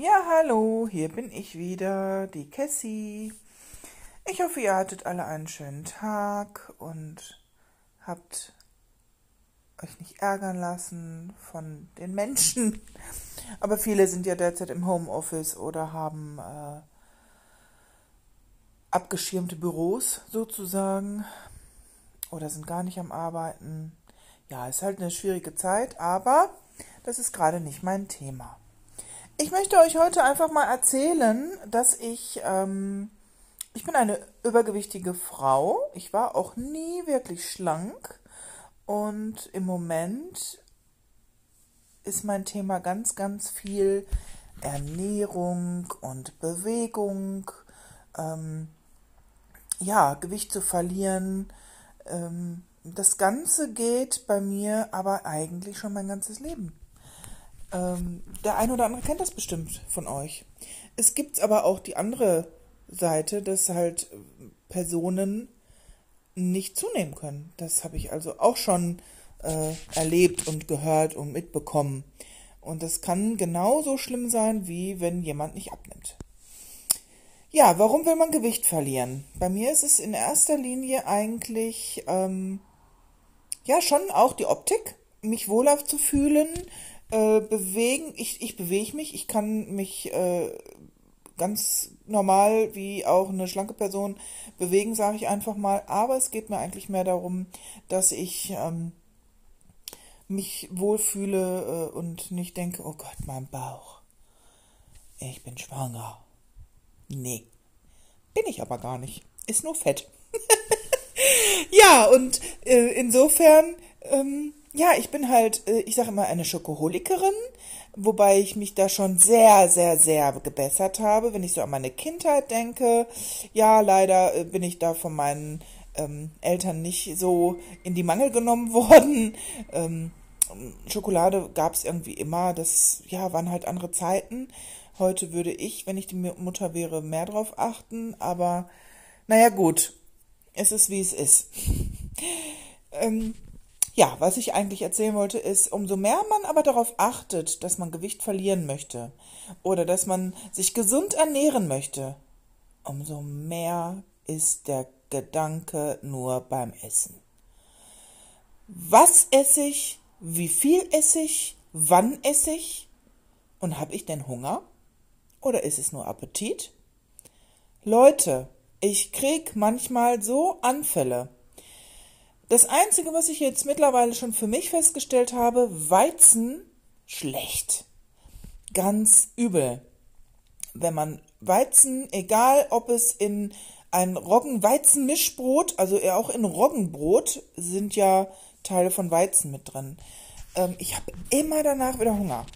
Ja, hallo, hier bin ich wieder, die Cassie. Ich hoffe, ihr hattet alle einen schönen Tag und habt euch nicht ärgern lassen von den Menschen. Aber viele sind ja derzeit im Homeoffice oder haben äh, abgeschirmte Büros sozusagen oder sind gar nicht am Arbeiten. Ja, ist halt eine schwierige Zeit, aber das ist gerade nicht mein Thema. Ich möchte euch heute einfach mal erzählen, dass ich, ähm, ich bin eine übergewichtige Frau. Ich war auch nie wirklich schlank. Und im Moment ist mein Thema ganz, ganz viel Ernährung und Bewegung. Ähm, ja, Gewicht zu verlieren. Ähm, das Ganze geht bei mir aber eigentlich schon mein ganzes Leben. Ähm, der eine oder andere kennt das bestimmt von euch. Es gibt aber auch die andere Seite, dass halt Personen nicht zunehmen können. Das habe ich also auch schon äh, erlebt und gehört und mitbekommen. Und das kann genauso schlimm sein, wie wenn jemand nicht abnimmt. Ja, warum will man Gewicht verlieren? Bei mir ist es in erster Linie eigentlich ähm, ja schon auch die Optik, mich wohler zu fühlen, äh, bewegen. Ich, ich bewege mich, ich kann mich äh, ganz normal wie auch eine schlanke Person bewegen, sage ich einfach mal. Aber es geht mir eigentlich mehr darum, dass ich ähm, mich wohlfühle äh, und nicht denke, oh Gott, mein Bauch. Ich bin schwanger. Nee, bin ich aber gar nicht. Ist nur Fett. ja, und äh, insofern ähm, ja, ich bin halt, äh, ich sage immer, eine Schokoholikerin, wobei ich mich da schon sehr, sehr, sehr gebessert habe, wenn ich so an meine Kindheit denke. Ja, leider äh, bin ich da von meinen ähm, Eltern nicht so in die Mangel genommen worden. Ähm, Schokolade gab es irgendwie immer, das ja, waren halt andere Zeiten. Heute würde ich, wenn ich die Mutter wäre, mehr drauf achten, aber naja gut, es ist wie es ist. ähm, ja, was ich eigentlich erzählen wollte, ist, umso mehr man aber darauf achtet, dass man Gewicht verlieren möchte oder dass man sich gesund ernähren möchte, umso mehr ist der Gedanke nur beim Essen. Was esse ich? Wie viel esse ich? Wann esse ich? Und habe ich denn Hunger? Oder ist es nur Appetit? Leute, ich krieg manchmal so Anfälle. Das Einzige, was ich jetzt mittlerweile schon für mich festgestellt habe, Weizen schlecht. Ganz übel. Wenn man Weizen, egal ob es in ein Roggen-Weizen-Mischbrot, also auch in Roggenbrot sind ja Teile von Weizen mit drin. Ähm, ich habe immer danach wieder Hunger.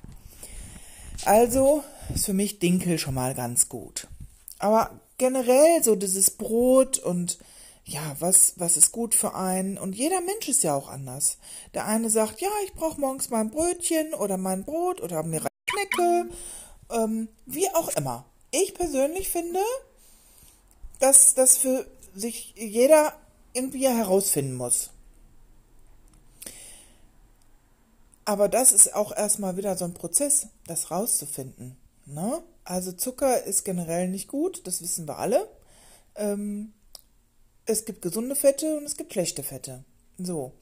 Also ist für mich Dinkel schon mal ganz gut. Aber generell so dieses Brot und ja, was, was ist gut für einen? Und jeder Mensch ist ja auch anders. Der eine sagt, ja, ich brauche morgens mein Brötchen oder mein Brot oder mir Knecke, ähm, wie auch immer. Ich persönlich finde, dass das für sich jeder irgendwie herausfinden muss. Aber das ist auch erstmal wieder so ein Prozess, das rauszufinden. Ne? Also Zucker ist generell nicht gut, das wissen wir alle. Ähm, es gibt gesunde Fette und es gibt schlechte Fette. So.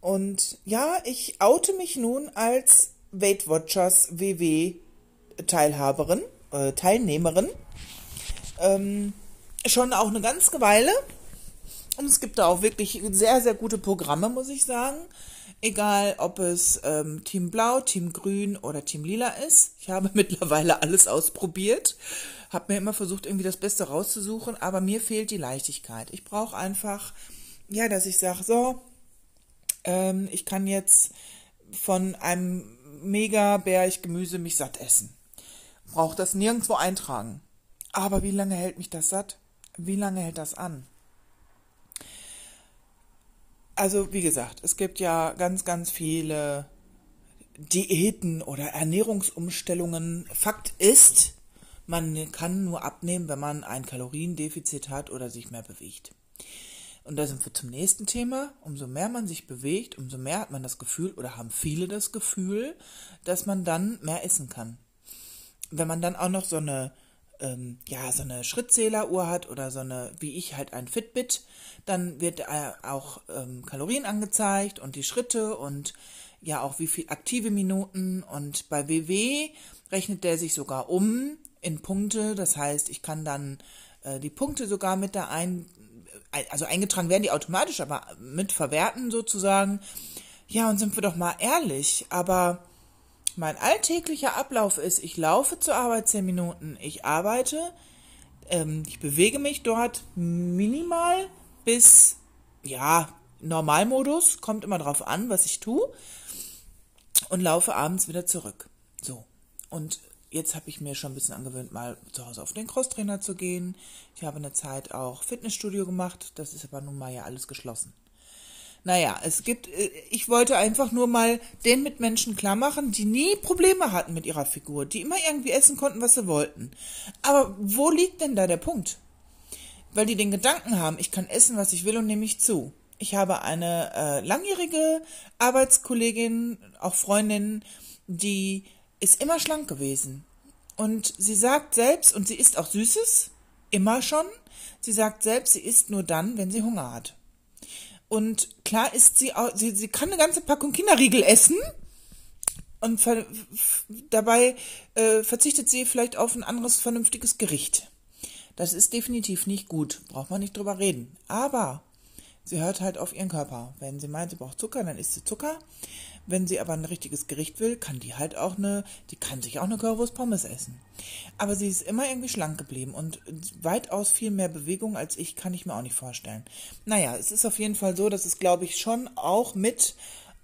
Und ja, ich oute mich nun als Weight Watchers WW Teilhaberin, äh, Teilnehmerin. Ähm, schon auch eine ganze Weile. Und es gibt da auch wirklich sehr, sehr gute Programme, muss ich sagen. Egal, ob es ähm, Team Blau, Team Grün oder Team Lila ist. Ich habe mittlerweile alles ausprobiert habe mir immer versucht, irgendwie das Beste rauszusuchen, aber mir fehlt die Leichtigkeit. Ich brauche einfach, ja, dass ich sage, so, ähm, ich kann jetzt von einem mega Berg Gemüse mich satt essen. Brauche das nirgendwo eintragen. Aber wie lange hält mich das satt? Wie lange hält das an? Also, wie gesagt, es gibt ja ganz, ganz viele Diäten oder Ernährungsumstellungen. Fakt ist, man kann nur abnehmen, wenn man ein Kaloriendefizit hat oder sich mehr bewegt. Und da sind wir zum nächsten Thema. Umso mehr man sich bewegt, umso mehr hat man das Gefühl oder haben viele das Gefühl, dass man dann mehr essen kann. wenn man dann auch noch so eine, ähm, ja, so eine Schrittzähleruhr hat oder so eine, wie ich halt ein Fitbit, dann wird äh, auch ähm, Kalorien angezeigt und die Schritte und ja auch wie viel aktive Minuten und bei WW rechnet der sich sogar um in Punkte, das heißt, ich kann dann äh, die Punkte sogar mit da ein, äh, also eingetragen werden die automatisch, aber mit verwerten sozusagen. Ja, und sind wir doch mal ehrlich, aber mein alltäglicher Ablauf ist, ich laufe zur Arbeit zehn Minuten, ich arbeite, ähm, ich bewege mich dort minimal bis, ja, Normalmodus, kommt immer drauf an, was ich tue, und laufe abends wieder zurück. So. Und jetzt habe ich mir schon ein bisschen angewöhnt, mal zu Hause auf den Crosstrainer zu gehen. Ich habe eine Zeit auch Fitnessstudio gemacht, das ist aber nun mal ja alles geschlossen. Naja, es gibt, äh, ich wollte einfach nur mal den Mitmenschen klar machen, die nie Probleme hatten mit ihrer Figur, die immer irgendwie essen konnten, was sie wollten. Aber wo liegt denn da der Punkt? Weil die den Gedanken haben, ich kann essen, was ich will und nehme ich zu. Ich habe eine äh, langjährige Arbeitskollegin, auch Freundin, die ist immer schlank gewesen. Und sie sagt selbst, und sie isst auch Süßes, immer schon, sie sagt selbst, sie isst nur dann, wenn sie Hunger hat. Und klar ist sie, auch, sie, sie kann eine ganze Packung Kinderriegel essen. Und ver, dabei äh, verzichtet sie vielleicht auf ein anderes vernünftiges Gericht. Das ist definitiv nicht gut, braucht man nicht drüber reden. Aber sie hört halt auf ihren Körper. Wenn sie meint, sie braucht Zucker, dann isst sie Zucker. Wenn sie aber ein richtiges Gericht will, kann die halt auch eine, die kann sich auch eine Currywurst Pommes essen. Aber sie ist immer irgendwie schlank geblieben und weitaus viel mehr Bewegung als ich kann ich mir auch nicht vorstellen. Naja, es ist auf jeden Fall so, dass es, glaube ich, schon auch mit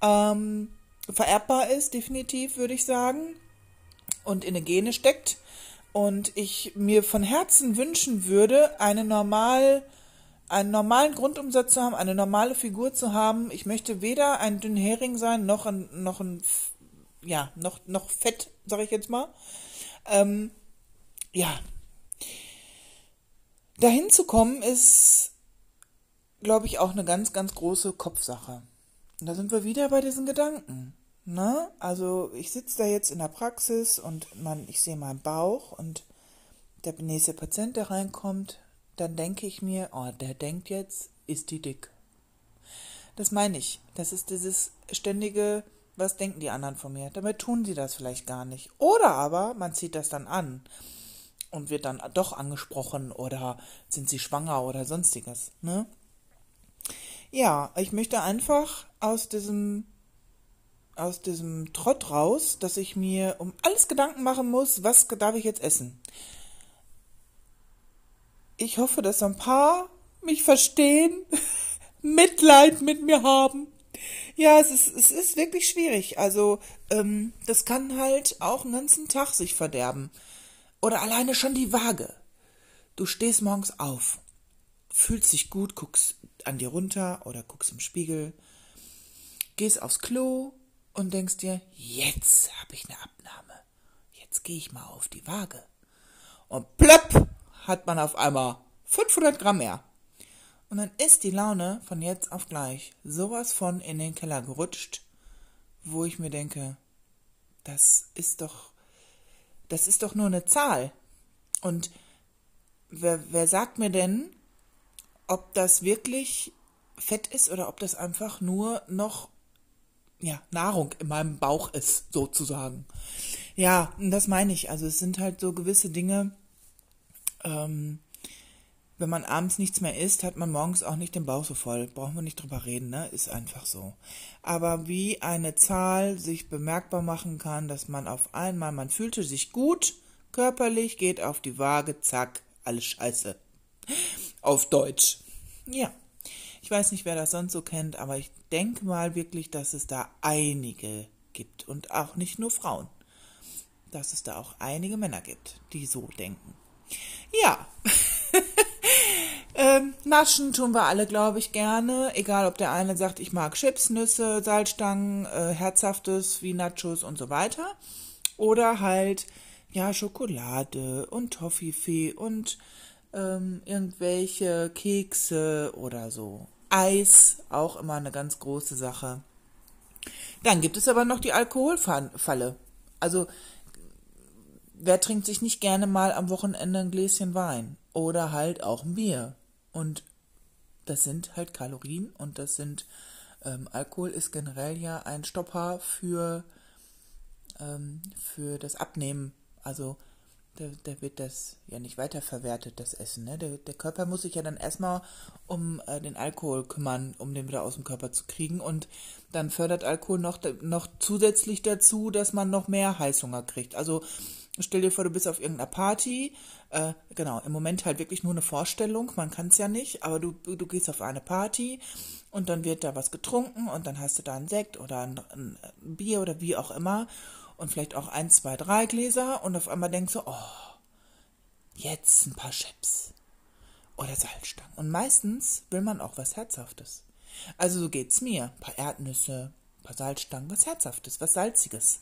ähm, vererbbar ist, definitiv, würde ich sagen. Und in den Gene steckt. Und ich mir von Herzen wünschen würde, eine normal einen normalen Grundumsatz zu haben, eine normale Figur zu haben. Ich möchte weder ein dünn Hering sein, noch ein, noch ein, ja, noch, noch fett, sag ich jetzt mal. Ähm, ja. Dahin zu kommen ist, glaube ich, auch eine ganz, ganz große Kopfsache. Und da sind wir wieder bei diesen Gedanken. Ne? Also ich sitze da jetzt in der Praxis und man, ich sehe meinen Bauch und der nächste Patient, der reinkommt, dann denke ich mir, oh, der denkt jetzt, ist die dick. Das meine ich. Das ist dieses ständige, was denken die anderen von mir? Dabei tun sie das vielleicht gar nicht. Oder aber man zieht das dann an und wird dann doch angesprochen oder sind sie schwanger oder sonstiges, ne? Ja, ich möchte einfach aus diesem aus diesem Trott raus, dass ich mir um alles Gedanken machen muss, was darf ich jetzt essen? Ich hoffe, dass ein paar mich verstehen, Mitleid mit mir haben. Ja, es ist, es ist wirklich schwierig. Also, ähm, das kann halt auch einen ganzen Tag sich verderben. Oder alleine schon die Waage. Du stehst morgens auf, fühlst dich gut, guckst an dir runter oder guckst im Spiegel, gehst aufs Klo und denkst dir, jetzt habe ich eine Abnahme. Jetzt gehe ich mal auf die Waage. Und plöpp hat man auf einmal 500 Gramm mehr. Und dann ist die Laune von jetzt auf gleich sowas von in den Keller gerutscht, wo ich mir denke, das ist doch, das ist doch nur eine Zahl. Und wer, wer sagt mir denn, ob das wirklich Fett ist oder ob das einfach nur noch ja, Nahrung in meinem Bauch ist, sozusagen. Ja, das meine ich. Also es sind halt so gewisse Dinge, ähm, wenn man abends nichts mehr isst, hat man morgens auch nicht den Bauch so voll. Brauchen wir nicht drüber reden, ne? Ist einfach so. Aber wie eine Zahl sich bemerkbar machen kann, dass man auf einmal, man fühlte sich gut, körperlich, geht auf die Waage, zack, alles scheiße. Auf Deutsch. Ja. Ich weiß nicht, wer das sonst so kennt, aber ich denke mal wirklich, dass es da einige gibt und auch nicht nur Frauen. Dass es da auch einige Männer gibt, die so denken. Ja. ähm, naschen tun wir alle, glaube ich, gerne. Egal, ob der eine sagt, ich mag Chips, Nüsse, Salzstangen, äh, Herzhaftes wie Nachos und so weiter. Oder halt, ja, Schokolade und Toffifee und ähm, irgendwelche Kekse oder so. Eis, auch immer eine ganz große Sache. Dann gibt es aber noch die Alkoholfalle. Also wer trinkt sich nicht gerne mal am Wochenende ein Gläschen Wein oder halt auch ein Bier? Und das sind halt Kalorien und das sind ähm, Alkohol ist generell ja ein Stopper für ähm, für das Abnehmen. Also da, da wird das ja nicht weiterverwertet, das Essen. Ne? Der, der Körper muss sich ja dann erstmal um äh, den Alkohol kümmern, um den wieder aus dem Körper zu kriegen. Und dann fördert Alkohol noch, noch zusätzlich dazu, dass man noch mehr Heißhunger kriegt. Also stell dir vor, du bist auf irgendeiner Party. Äh, genau, im Moment halt wirklich nur eine Vorstellung. Man kann es ja nicht, aber du, du gehst auf eine Party und dann wird da was getrunken und dann hast du da einen Sekt oder ein, ein Bier oder wie auch immer und vielleicht auch ein, zwei, drei Gläser und auf einmal denkst du, oh, jetzt ein paar Chips oder Salzstangen. Und meistens will man auch was Herzhaftes. Also so geht's mir. Ein paar Erdnüsse, ein paar Salzstangen, was Herzhaftes, was Salziges.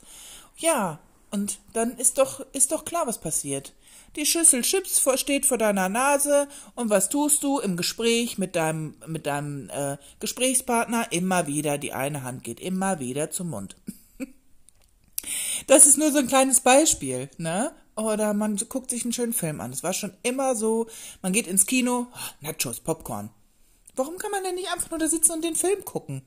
Ja, und dann ist doch, ist doch klar, was passiert. Die Schüssel Chips steht vor deiner Nase und was tust du im Gespräch mit deinem, mit deinem äh, Gesprächspartner? Immer wieder, die eine Hand geht immer wieder zum Mund. Das ist nur so ein kleines Beispiel, ne? Oder man guckt sich einen schönen Film an. Es war schon immer so, man geht ins Kino, Nachos, Popcorn. Warum kann man denn nicht einfach nur da sitzen und den Film gucken?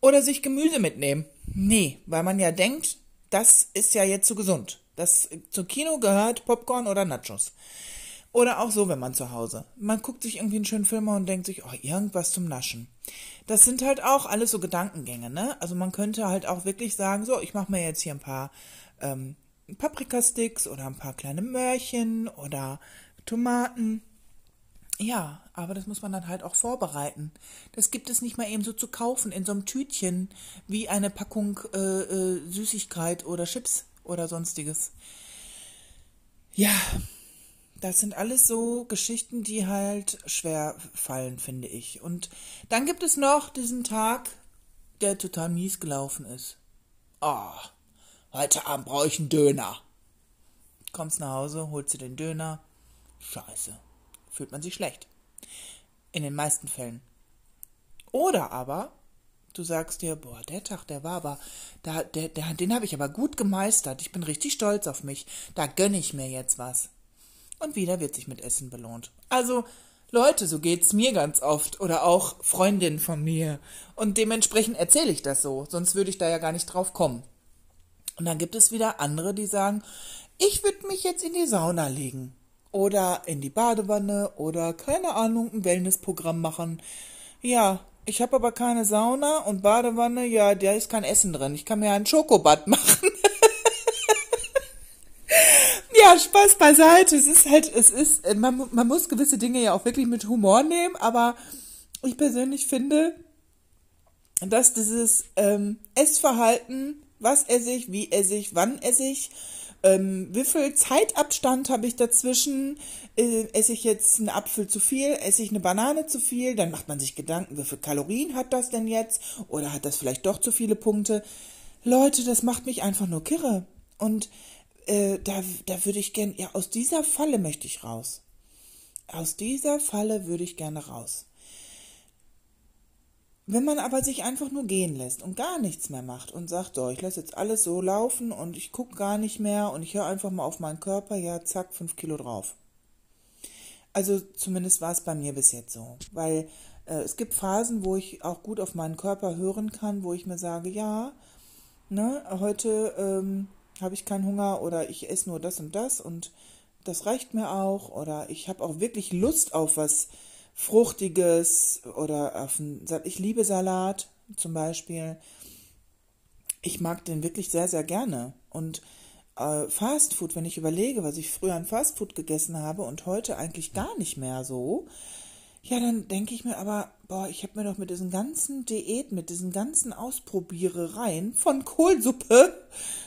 Oder sich Gemüse mitnehmen? Nee, weil man ja denkt, das ist ja jetzt zu gesund. Das zum Kino gehört Popcorn oder Nachos. Oder auch so, wenn man zu Hause. Man guckt sich irgendwie einen schönen Film an und denkt sich, oh, irgendwas zum Naschen. Das sind halt auch alles so Gedankengänge, ne? Also man könnte halt auch wirklich sagen, so, ich mache mir jetzt hier ein paar ähm, Paprikasticks oder ein paar kleine Möhrchen oder Tomaten. Ja, aber das muss man dann halt auch vorbereiten. Das gibt es nicht mal eben so zu kaufen in so einem Tütchen wie eine Packung äh, äh, Süßigkeit oder Chips oder sonstiges. Ja, das sind alles so Geschichten, die halt schwer fallen, finde ich. Und dann gibt es noch diesen Tag, der total mies gelaufen ist. Ah, oh, heute Abend brauche ich einen Döner. Kommst nach Hause, holst dir den Döner. Scheiße. Fühlt man sich schlecht. In den meisten Fällen. Oder aber, du sagst dir, boah, der Tag, der war aber, da, der, der, den habe ich aber gut gemeistert. Ich bin richtig stolz auf mich. Da gönne ich mir jetzt was. Und wieder wird sich mit Essen belohnt. Also, Leute, so geht's mir ganz oft oder auch Freundinnen von mir. Und dementsprechend erzähle ich das so, sonst würde ich da ja gar nicht drauf kommen. Und dann gibt es wieder andere, die sagen, ich würde mich jetzt in die Sauna legen oder in die Badewanne oder keine Ahnung, ein Wellnessprogramm machen. Ja, ich habe aber keine Sauna und Badewanne, ja, da ist kein Essen drin. Ich kann mir ein Schokobad machen. Ja, Spaß beiseite. Es ist halt, es ist, man, man muss gewisse Dinge ja auch wirklich mit Humor nehmen, aber ich persönlich finde, dass dieses ähm, Essverhalten, was esse ich, wie esse ich, wann esse ich, ähm, wie viel Zeitabstand habe ich dazwischen, äh, esse ich jetzt einen Apfel zu viel, esse ich eine Banane zu viel, dann macht man sich Gedanken, wie viel Kalorien hat das denn jetzt oder hat das vielleicht doch zu viele Punkte. Leute, das macht mich einfach nur kirre. Und äh, da, da würde ich gerne, ja, aus dieser Falle möchte ich raus. Aus dieser Falle würde ich gerne raus. Wenn man aber sich einfach nur gehen lässt und gar nichts mehr macht und sagt, so, ich lasse jetzt alles so laufen und ich gucke gar nicht mehr und ich höre einfach mal auf meinen Körper, ja, zack, fünf Kilo drauf. Also zumindest war es bei mir bis jetzt so. Weil äh, es gibt Phasen, wo ich auch gut auf meinen Körper hören kann, wo ich mir sage, ja, ne, heute ähm, habe ich keinen Hunger oder ich esse nur das und das und das reicht mir auch oder ich habe auch wirklich Lust auf was Fruchtiges oder auf ein, ich liebe Salat zum Beispiel. Ich mag den wirklich sehr, sehr gerne. Und äh, Fast Food, wenn ich überlege, was ich früher an Fast Food gegessen habe und heute eigentlich gar nicht mehr so, ja, dann denke ich mir aber, boah, ich habe mir doch mit diesen ganzen Diäten, mit diesen ganzen Ausprobierereien von Kohlsuppe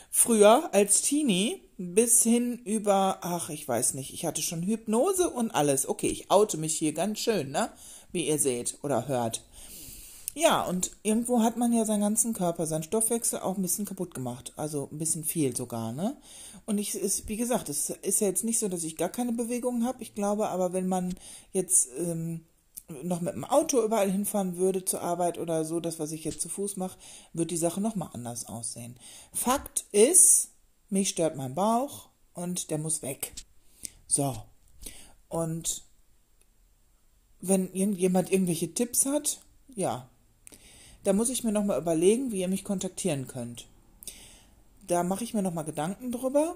früher als Teenie bis hin über, ach, ich weiß nicht, ich hatte schon Hypnose und alles. Okay, ich oute mich hier ganz schön, ne? Wie ihr seht oder hört. Ja, und irgendwo hat man ja seinen ganzen Körper, seinen Stoffwechsel auch ein bisschen kaputt gemacht. Also ein bisschen viel sogar, ne? Und ich ist, wie gesagt, es ist ja jetzt nicht so, dass ich gar keine Bewegungen habe. Ich glaube aber, wenn man jetzt ähm, noch mit dem Auto überall hinfahren würde zur Arbeit oder so, das, was ich jetzt zu Fuß mache, wird die Sache nochmal anders aussehen. Fakt ist, mich stört mein Bauch, und der muss weg. So. Und wenn irgendjemand irgendwelche Tipps hat, ja, da muss ich mir nochmal überlegen, wie ihr mich kontaktieren könnt. Da mache ich mir nochmal Gedanken drüber,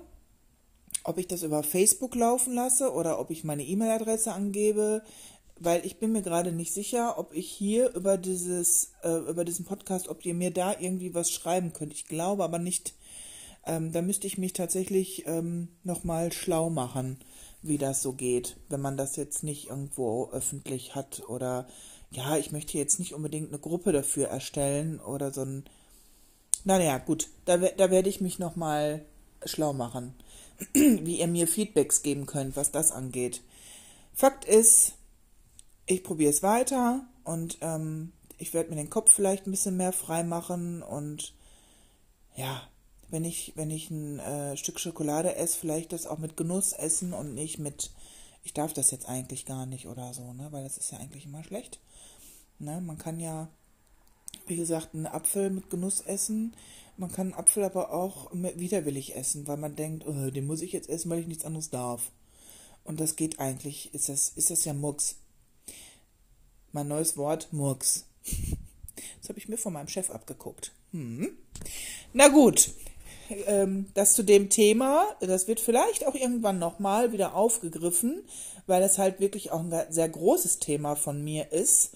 ob ich das über Facebook laufen lasse oder ob ich meine E-Mail-Adresse angebe, weil ich bin mir gerade nicht sicher, ob ich hier über dieses, äh, über diesen Podcast, ob ihr mir da irgendwie was schreiben könnt. Ich glaube aber nicht. Ähm, da müsste ich mich tatsächlich ähm, nochmal schlau machen, wie das so geht, wenn man das jetzt nicht irgendwo öffentlich hat oder ja, ich möchte jetzt nicht unbedingt eine Gruppe dafür erstellen oder so ein. Naja, gut, da, da werde ich mich nochmal schlau machen, wie ihr mir Feedbacks geben könnt, was das angeht. Fakt ist, ich probiere es weiter und ähm, ich werde mir den Kopf vielleicht ein bisschen mehr frei machen und ja, wenn ich, wenn ich ein äh, Stück Schokolade esse, vielleicht das auch mit Genuss essen und nicht mit, ich darf das jetzt eigentlich gar nicht oder so, ne? Weil das ist ja eigentlich immer schlecht. Ne? Man kann ja, wie gesagt, einen Apfel mit Genuss essen. Man kann einen Apfel aber auch widerwillig essen, weil man denkt, oh, den muss ich jetzt essen, weil ich nichts anderes darf. Und das geht eigentlich, ist das, ist das ja Murks. Mein neues Wort, Murks. Das habe ich mir von meinem Chef abgeguckt. Hm. Na gut, ähm, das zu dem Thema, das wird vielleicht auch irgendwann nochmal wieder aufgegriffen, weil es halt wirklich auch ein sehr großes Thema von mir ist.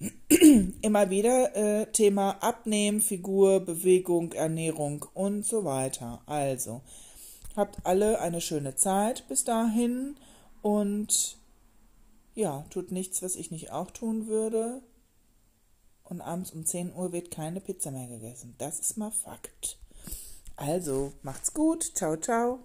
Immer wieder äh, Thema Abnehmen, Figur, Bewegung, Ernährung und so weiter. Also, habt alle eine schöne Zeit bis dahin und ja, tut nichts, was ich nicht auch tun würde. Und abends um 10 Uhr wird keine Pizza mehr gegessen. Das ist mal Fakt. Also, macht's gut. Ciao, ciao.